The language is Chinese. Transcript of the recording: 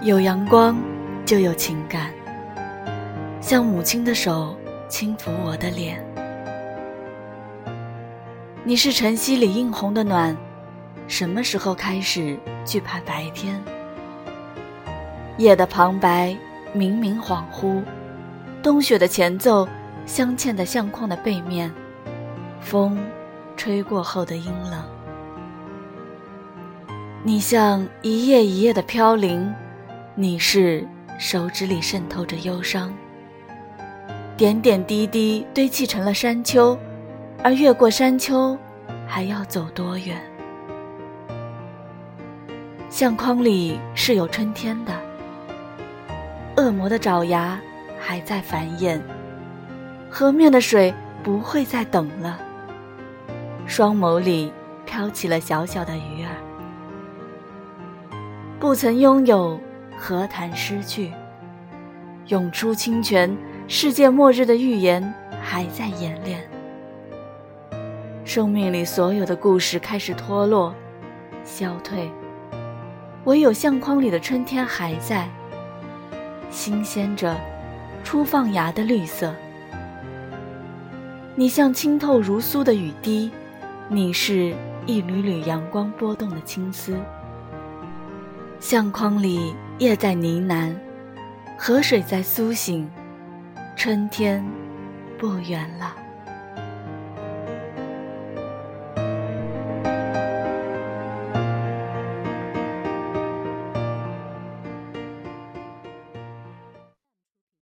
有阳光，就有情感。像母亲的手轻抚我的脸。你是晨曦里映红的暖，什么时候开始惧怕白天？夜的旁白，明明恍惚，冬雪的前奏，镶嵌在相框的背面，风吹过后的阴冷。你像一夜一夜的飘零。你是手指里渗透着忧伤，点点滴滴堆砌成了山丘，而越过山丘，还要走多远？相框里是有春天的，恶魔的爪牙还在繁衍，河面的水不会再等了。双眸里飘起了小小的鱼儿，不曾拥有。何谈失去？涌出清泉，世界末日的预言还在演练。生命里所有的故事开始脱落、消退，唯有相框里的春天还在，新鲜着初放芽的绿色。你像清透如酥的雨滴，你是一缕缕阳光波动的青丝。相框里。夜在呢喃，河水在苏醒，春天不远了。